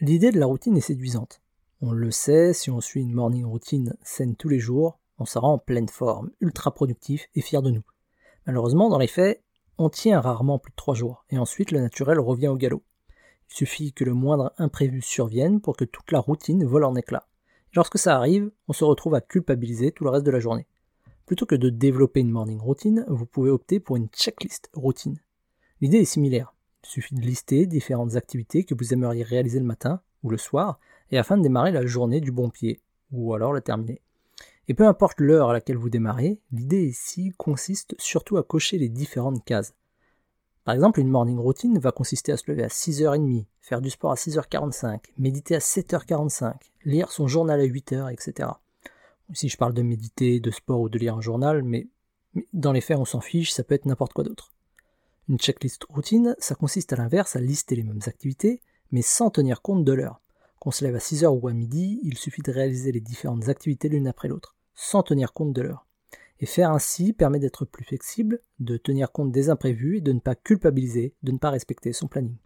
L'idée de la routine est séduisante. On le sait, si on suit une morning routine saine tous les jours, on sera en pleine forme, ultra productif et fier de nous. Malheureusement, dans les faits, on tient rarement plus de 3 jours, et ensuite le naturel revient au galop. Il suffit que le moindre imprévu survienne pour que toute la routine vole en éclats. Lorsque ça arrive, on se retrouve à culpabiliser tout le reste de la journée. Plutôt que de développer une morning routine, vous pouvez opter pour une checklist routine. L'idée est similaire. Il suffit de lister différentes activités que vous aimeriez réaliser le matin ou le soir, et afin de démarrer la journée du bon pied, ou alors la terminer. Et peu importe l'heure à laquelle vous démarrez, l'idée ici consiste surtout à cocher les différentes cases. Par exemple, une morning routine va consister à se lever à 6h30, faire du sport à 6h45, méditer à 7h45, lire son journal à 8h, etc. Ici, je parle de méditer, de sport ou de lire un journal, mais dans les faits, on s'en fiche, ça peut être n'importe quoi d'autre. Une checklist routine, ça consiste à l'inverse à lister les mêmes activités, mais sans tenir compte de l'heure. Qu'on se lève à 6h ou à midi, il suffit de réaliser les différentes activités l'une après l'autre sans tenir compte de l'heure. Et faire ainsi permet d'être plus flexible, de tenir compte des imprévus et de ne pas culpabiliser, de ne pas respecter son planning.